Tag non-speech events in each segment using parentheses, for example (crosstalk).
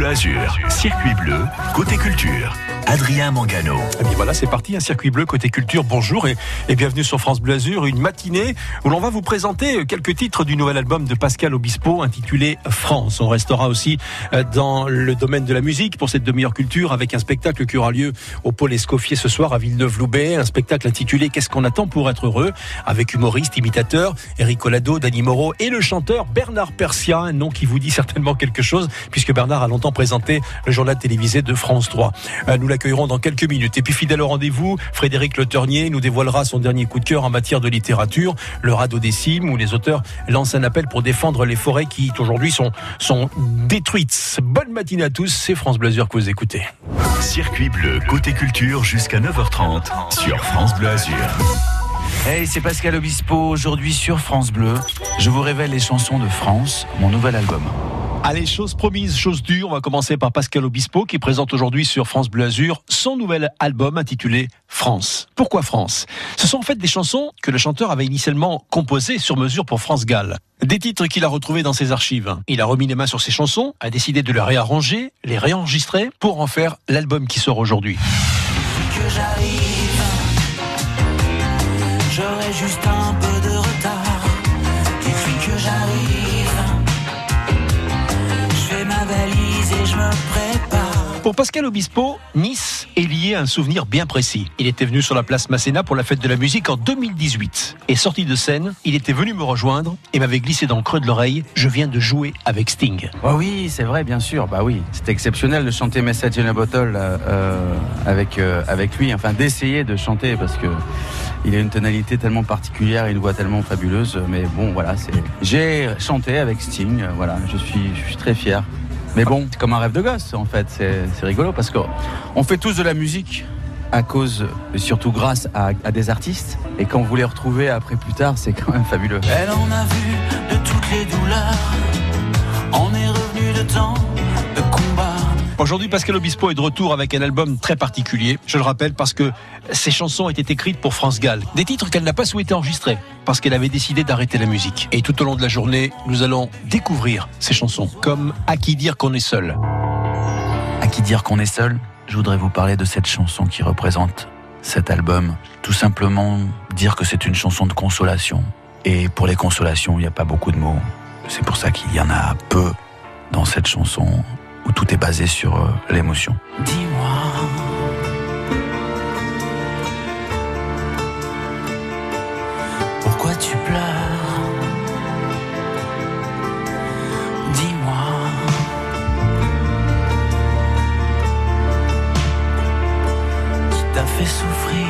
Bleu circuit bleu, côté culture. Adrien Mangano. Et bien voilà, c'est parti, un circuit bleu côté culture. Bonjour et, bienvenue sur France Bleu Azur, une matinée où l'on va vous présenter quelques titres du nouvel album de Pascal Obispo intitulé France. On restera aussi euh, dans le domaine de la musique pour cette demi-heure culture avec un spectacle qui aura lieu au Pôle Escoffier ce soir à Villeneuve-Loubet, un spectacle intitulé Qu'est-ce qu'on attend pour être heureux? avec humoriste, imitateur, Eric Colado, Dani Moreau et le chanteur Bernard Persia, un nom qui vous dit certainement quelque chose puisque Bernard a longtemps présenté le journal télévisé de France 3. Euh, nous l'accueillerons dans quelques minutes. Et puis fidèle au rendez-vous, Frédéric Le Ternier nous dévoilera son dernier coup de cœur en matière de littérature, le radeau des cimes, où les auteurs lancent un appel pour défendre les forêts qui aujourd'hui sont, sont détruites. Bonne matinée à tous, c'est France Blazur que vous écoutez. Circuit bleu, côté culture jusqu'à 9h30 sur France Bleu Azur. Hey, c'est Pascal Obispo. Aujourd'hui sur France Bleu, je vous révèle les chansons de France, mon nouvel album. Allez, chose promise, chose dure. On va commencer par Pascal Obispo qui présente aujourd'hui sur France Bleu Azur son nouvel album intitulé France. Pourquoi France? Ce sont en fait des chansons que le chanteur avait initialement composées sur mesure pour France Gall. Des titres qu'il a retrouvés dans ses archives. Il a remis les mains sur ses chansons, a décidé de les réarranger, les réenregistrer pour en faire l'album qui sort aujourd'hui. que j'arrive, j'aurai juste un peu de retard. Pour Pascal Obispo, Nice est lié à un souvenir bien précis. Il était venu sur la place Masséna pour la fête de la musique en 2018. Et sorti de scène, il était venu me rejoindre et m'avait glissé dans le creux de l'oreille Je viens de jouer avec Sting. Oh oui, c'est vrai, bien sûr. Bah oui, c'était exceptionnel de chanter Message in a Bottle euh, euh, avec euh, avec lui. Enfin, d'essayer de chanter parce que il a une tonalité tellement particulière et une voix tellement fabuleuse. Mais bon, voilà, c'est. J'ai chanté avec Sting. Voilà, je suis je suis très fier. Mais bon, c'est comme un rêve de gosse en fait. C'est rigolo parce que on fait tous de la musique à cause, et surtout grâce à, à des artistes. Et quand vous les retrouvez après plus tard, c'est quand même fabuleux. Elle en a vu de toutes les douleurs. On est revenu de temps de combat. Aujourd'hui, Pascal Obispo est de retour avec un album très particulier. Je le rappelle parce que ses chansons étaient écrites pour France Gall. Des titres qu'elle n'a pas souhaité enregistrer parce qu'elle avait décidé d'arrêter la musique. Et tout au long de la journée, nous allons découvrir ces chansons comme À qui dire qu'on est seul. À qui dire qu'on est seul? Je voudrais vous parler de cette chanson qui représente cet album. Tout simplement dire que c'est une chanson de consolation. Et pour les consolations, il n'y a pas beaucoup de mots. C'est pour ça qu'il y en a peu dans cette chanson tout est basé sur euh, l'émotion. Dis-moi. Pourquoi tu pleures? Dis-moi. Qui t'a fait souffrir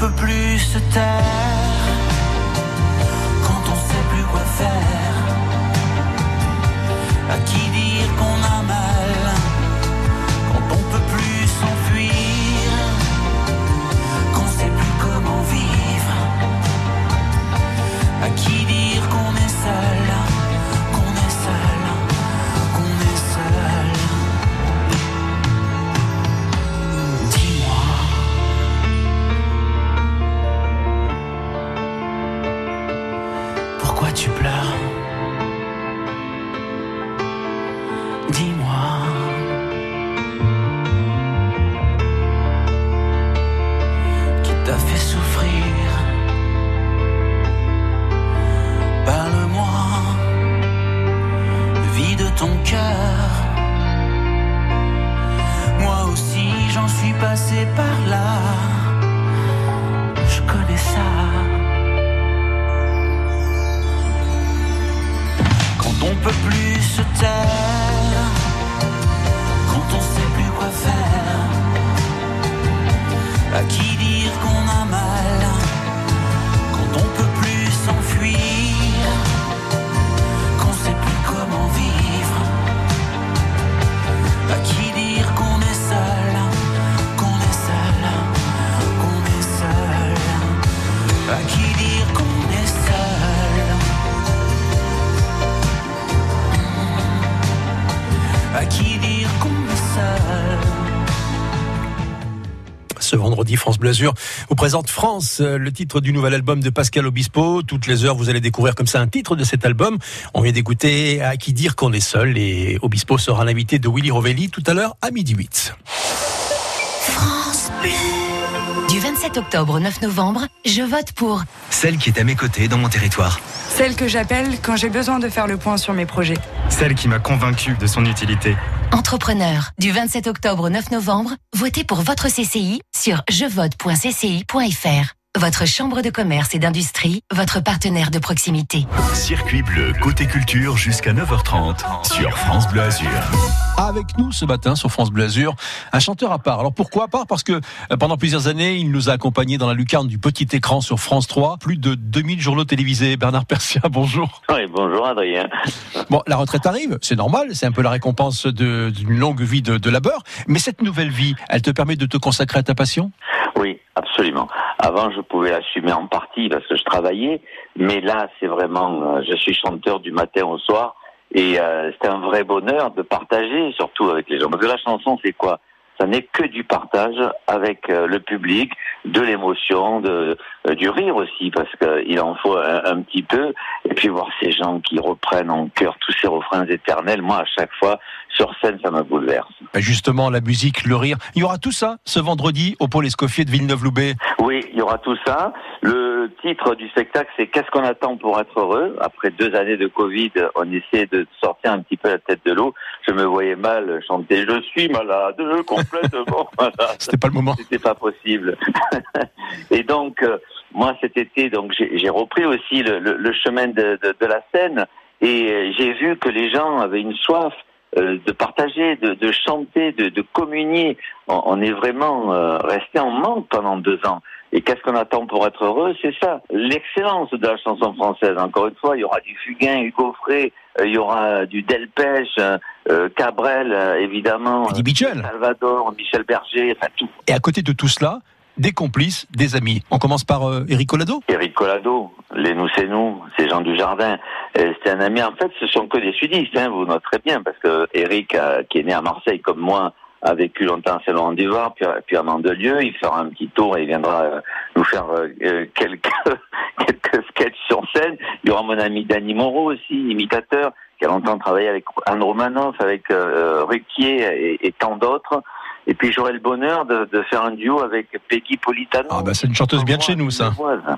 peut plus se taire. tu pleures? France Blasure vous présente France, euh, le titre du nouvel album de Pascal Obispo. Toutes les heures, vous allez découvrir comme ça un titre de cet album. On vient d'écouter À qui dire qu'on est seul et Obispo sera l'invité de Willy Rovelli tout à l'heure à midi 8. France Bleu. Du 27 octobre au 9 novembre, je vote pour Celle qui est à mes côtés dans mon territoire. Celle que j'appelle quand j'ai besoin de faire le point sur mes projets. Celle qui m'a convaincu de son utilité. Entrepreneur. Du 27 octobre au 9 novembre, votez pour votre CCI sur jevote.cci.fr. Votre chambre de commerce et d'industrie, votre partenaire de proximité. Circuit bleu côté culture jusqu'à 9h30 sur France Bleu Azur. Avec nous ce matin sur France Bleu Azur, un chanteur à part. Alors pourquoi à part Parce que euh, pendant plusieurs années, il nous a accompagnés dans la lucarne du petit écran sur France 3. Plus de 2000 journaux télévisés. Bernard Persia, (laughs) bonjour. Oui, bonjour Adrien. Bon, la retraite arrive, c'est normal, c'est un peu la récompense d'une longue vie de, de labeur. Mais cette nouvelle vie, elle te permet de te consacrer à ta passion? Oui, absolument. Avant, je pouvais assumer en partie parce que je travaillais, mais là, c'est vraiment, euh, je suis chanteur du matin au soir et euh, c'est un vrai bonheur de partager, surtout avec les gens. Parce que la chanson, c'est quoi? Ça n'est que du partage avec euh, le public, de l'émotion, de du rire aussi, parce qu'il en faut un, un petit peu. Et puis voir ces gens qui reprennent en cœur tous ces refrains éternels. Moi, à chaque fois, sur scène, ça me bouleverse. Ben, Justement, la musique, le rire. Il y aura tout ça ce vendredi au pôle Escoffier de Villeneuve-Loubet. Oui, il y aura tout ça. Le titre du spectacle, c'est Qu'est-ce qu'on attend pour être heureux? Après deux années de Covid, on essaie de sortir un petit peu la tête de l'eau. Je me voyais mal chanter Je suis malade, complètement (laughs) malade. C'était pas le moment. C'était pas possible. (laughs) Et donc, euh, moi, cet été, donc j'ai repris aussi le, le- le chemin de, de- de la scène et euh, j'ai vu que les gens avaient une soif euh, de partager, de, de chanter, de, communier. On, on est vraiment euh, resté en manque pendant deux ans. Et qu'est-ce qu'on attend pour être heureux? C'est ça, l'excellence de la chanson française. Encore une fois, il y aura du Fugain, Hugo Frey, euh, il y aura du Delpech, euh, Cabrel, euh, évidemment. Salvador, Michel Berger, enfin tout. Et à côté de tout cela, des complices, des amis. On commence par euh, Eric Collado. Eric Collado, les nous c'est nous, ces gens du jardin. Euh, C'est un ami. En fait, ce sont que des sudistes. Hein, vous noterez bien parce que Eric, euh, qui est né à Marseille comme moi, a vécu longtemps à Saint-Laurent du Var, puis, puis à Mandelieu. Il fera un petit tour et il viendra euh, nous faire quelques (laughs) quelques sketchs sur scène. Il y aura mon ami Danny Moreau aussi, imitateur, qui a longtemps travaillé avec Anne Romanoff, avec Ruquier et, et tant d'autres. Et puis j'aurai le bonheur de, de faire un duo avec Peggy Politano. Ah bah c'est une chanteuse bien de chez nous ça.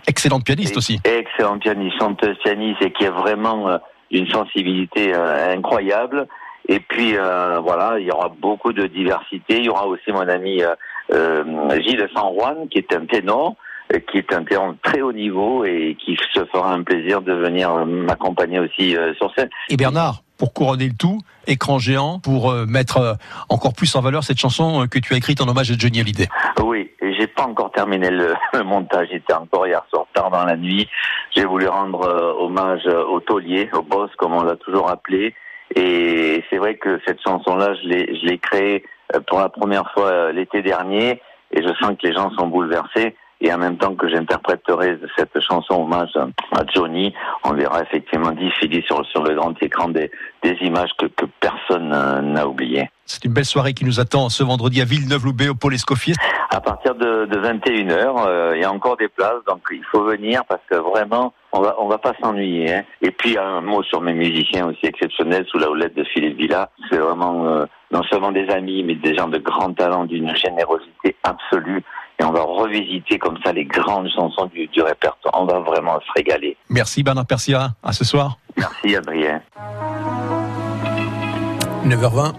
Excellente pianiste aussi. Excellent pianiste, chanteuse pianiste et qui a vraiment euh, une sensibilité euh, incroyable. Et puis euh, voilà, il y aura beaucoup de diversité. Il y aura aussi mon ami euh, euh, Gilles San Juan qui est un ténor, euh, qui est un ténor de très haut niveau et qui se fera un plaisir de venir m'accompagner aussi sur scène. Et Bernard, pour couronner le tout, écran géant, pour euh, mettre euh, encore plus en valeur cette chanson euh, que tu as écrite en hommage à Johnny Hallyday. Oui, j'ai pas encore terminé (laughs) le, montage. J'étais encore hier soir tard dans la nuit. J'ai voulu rendre hommage au taulier, au boss, comme on l'a toujours appelé. Et c'est vrai que cette chanson-là, je l'ai, je l'ai créée pour la première fois l'été dernier. Et je sens que les gens sont bouleversés. Et en même temps que j'interpréterai cette chanson hommage à Johnny, on verra effectivement défiler sur, sur le grand écran des, des images que, que personne euh, n'a oubliées. C'est une belle soirée qui nous attend ce vendredi à Villeneuve-Loubet au pôle Escoffier. À partir de, de 21h, euh, il y a encore des places, donc il faut venir parce que vraiment, on va, on va pas s'ennuyer. Hein. Et puis un mot sur mes musiciens aussi exceptionnels sous la houlette de Philippe Villa. C'est vraiment euh, non seulement des amis, mais des gens de grand talent, d'une générosité absolue. Et on va revisiter comme ça les grandes chansons du, du répertoire. On va vraiment se régaler. Merci Bernard Persia, à ce soir. Merci Adrien. 9h20.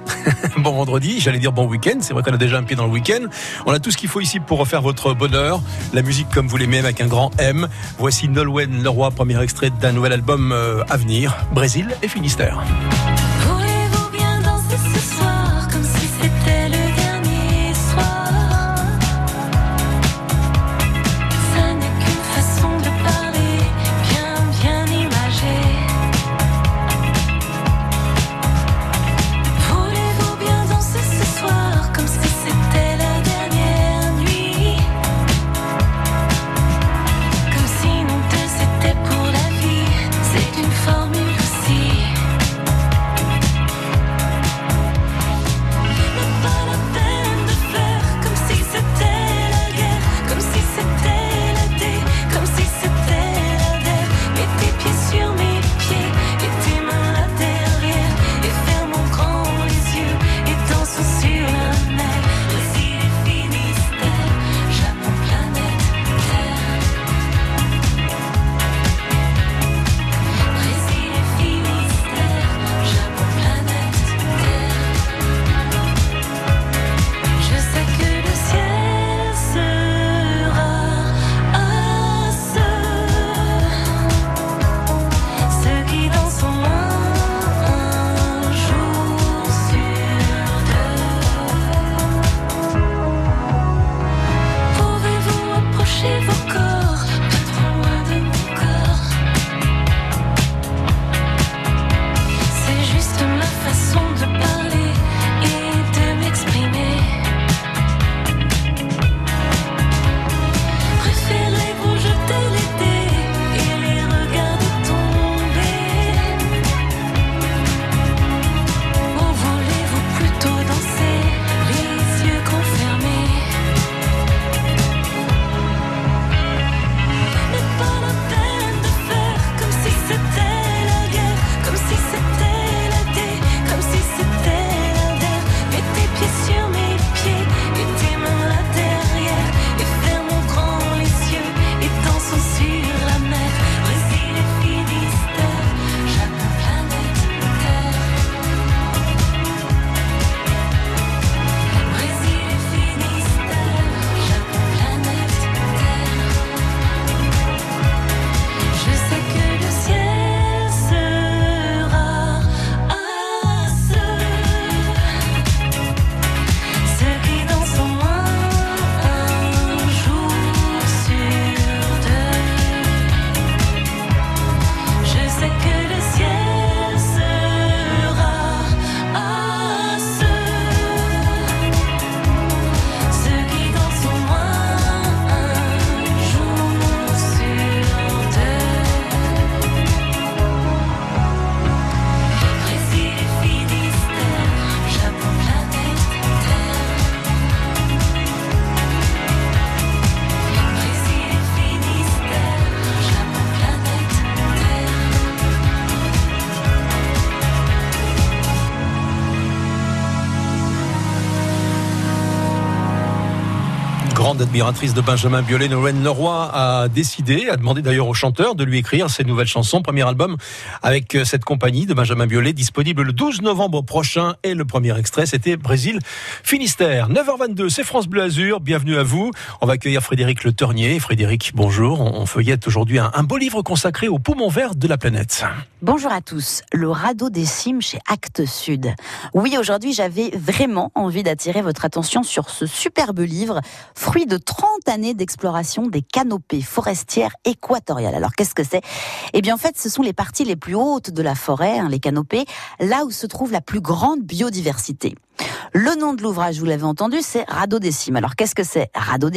(laughs) bon vendredi, j'allais dire bon week-end. C'est vrai qu'on a déjà un pied dans le week-end. On a tout ce qu'il faut ici pour refaire votre bonheur. La musique comme vous l'aimez avec un grand M. Voici Nolwenn Leroy, premier extrait d'un nouvel album euh, à venir. Brésil et Finistère. Admiratrice de Benjamin Biolay, Nolwenn Leroy a décidé, a demandé d'ailleurs au chanteur de lui écrire ses nouvelles chansons. Premier album avec euh, cette compagnie de Benjamin Biolay, disponible le 12 novembre prochain. Et le premier extrait, c'était Brésil Finistère. 9h22, c'est France Bleu Azur. Bienvenue à vous. On va accueillir Frédéric Le Ternier. Frédéric, bonjour. On feuillette aujourd'hui un beau livre consacré aux poumons verts de la planète. Bonjour à tous, le radeau des cimes chez Actes Sud. Oui, aujourd'hui j'avais vraiment envie d'attirer votre attention sur ce superbe livre, fruit de 30 années d'exploration des canopées forestières équatoriales. Alors qu'est-ce que c'est? Eh bien en fait ce sont les parties les plus hautes de la forêt, hein, les canopées, là où se trouve la plus grande biodiversité. Le nom de l'ouvrage, vous l'avez entendu, c'est Cimes. Alors qu'est-ce que c'est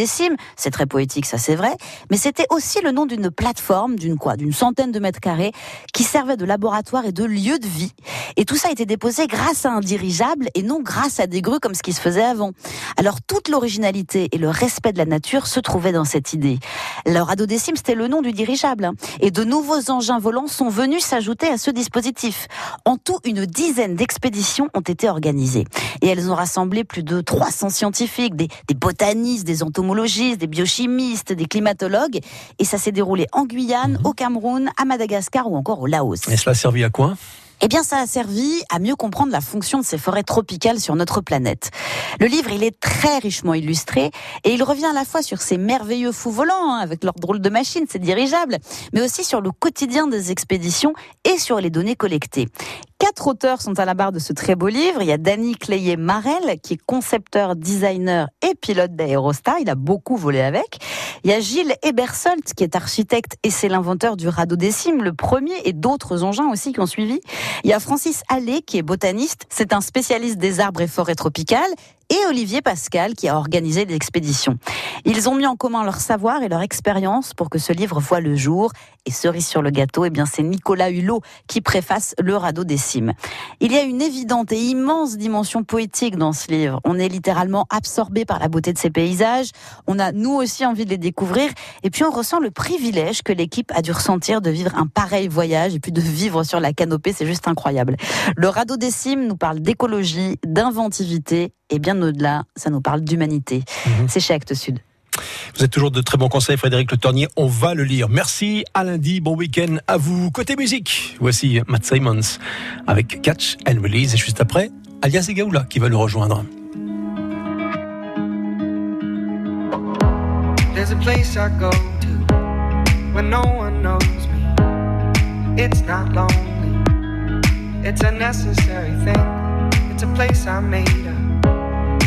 Cimes C'est très poétique, ça c'est vrai, mais c'était aussi le nom d'une plateforme, d'une quoi, d'une centaine de mètres carrés, qui servait de laboratoire et de lieu de vie. Et tout ça a été déposé grâce à un dirigeable et non grâce à des grues comme ce qui se faisait avant. Alors toute l'originalité et le respect de la nature se trouvaient dans cette idée. Le Cimes, c'était le nom du dirigeable, hein. et de nouveaux engins volants sont venus s'ajouter à ce dispositif. En tout, une dizaine d'expéditions ont été organisées. Et elles ont rassemblé plus de 300 scientifiques, des, des botanistes, des entomologistes, des biochimistes, des climatologues. Et ça s'est déroulé en Guyane, au Cameroun, à Madagascar ou encore au Laos. Et cela a servi à quoi? Eh bien, ça a servi à mieux comprendre la fonction de ces forêts tropicales sur notre planète. Le livre, il est très richement illustré et il revient à la fois sur ces merveilleux fous volants hein, avec leurs drôles de machines, ces dirigeables, mais aussi sur le quotidien des expéditions et sur les données collectées. Quatre auteurs sont à la barre de ce très beau livre. Il y a Danny Clayet-Marel, qui est concepteur, designer et pilote d'Aerostar. Il a beaucoup volé avec. Il y a Gilles Ebersolt, qui est architecte et c'est l'inventeur du radeau des cimes, le premier, et d'autres engins aussi qui ont suivi. Il y a Francis Allais, qui est botaniste. C'est un spécialiste des arbres et forêts tropicales et Olivier Pascal qui a organisé l'expédition. Ils ont mis en commun leur savoir et leur expérience pour que ce livre voit le jour. Et cerise sur le gâteau, eh bien c'est Nicolas Hulot qui préface le radeau des cimes. Il y a une évidente et immense dimension poétique dans ce livre. On est littéralement absorbé par la beauté de ces paysages. On a nous aussi envie de les découvrir. Et puis on ressent le privilège que l'équipe a dû ressentir de vivre un pareil voyage et puis de vivre sur la canopée. C'est juste incroyable. Le radeau des cimes nous parle d'écologie, d'inventivité et bien au-delà, ça nous parle d'humanité. C'est chez Actes Sud. Vous êtes toujours de très bons conseils, Frédéric Le Tornier. On va le lire. Merci. À lundi. Bon week-end à vous. Côté musique, voici Matt Simons avec Catch and Release. Et juste après, Alias Egaoula qui va le rejoindre. There's a place I go to when no one knows me. It's not lonely, it's a necessary thing. It's a place I made up.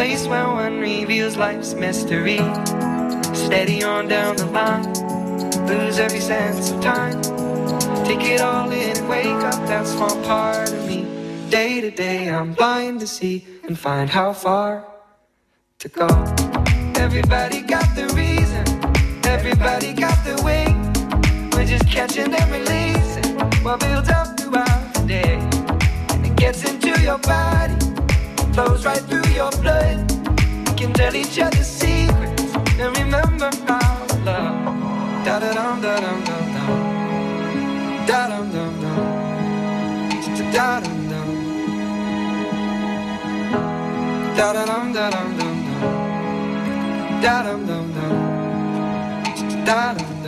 place where one reveals life's mystery. Steady on down the line lose every sense of time. Take it all in wake up that small part of me. Day to day, I'm blind to see and find how far to go. Everybody got the reason, everybody got the way. We're just catching and releasing what builds up throughout the day. And it gets into your body, flows right through your blood. We can tell each other secrets and remember how love. Da da dum da dum dum dum. Da dum dum dum. Da dum dum. Da da dum da dum dum dum. Da dum dum dum. Da dum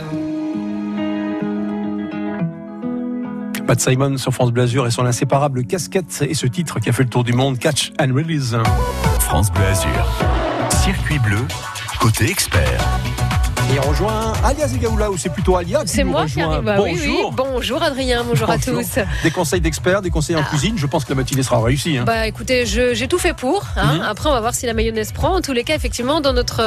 Matt Simon sur France Blasure et son inséparable casquette et ce titre qui a fait le tour du monde, Catch and Release. France Bleu Azur. Circuit bleu, côté expert. Et on rejoint Alias Egaoula, ou c'est plutôt Alia qui C'est moi qui rejoint. arrive. Bah oui, oui. Bonjour. Bonjour Adrien, bonjour, à Bonjour. tous. Des conseils d'experts, des conseils en Ah. cuisine. Je pense que la matinée sera réussie. hein. Bah écoutez, j'ai tout fait pour. hein. Mhm. Après, on va voir si la mayonnaise prend. En tous les cas, effectivement, dans notre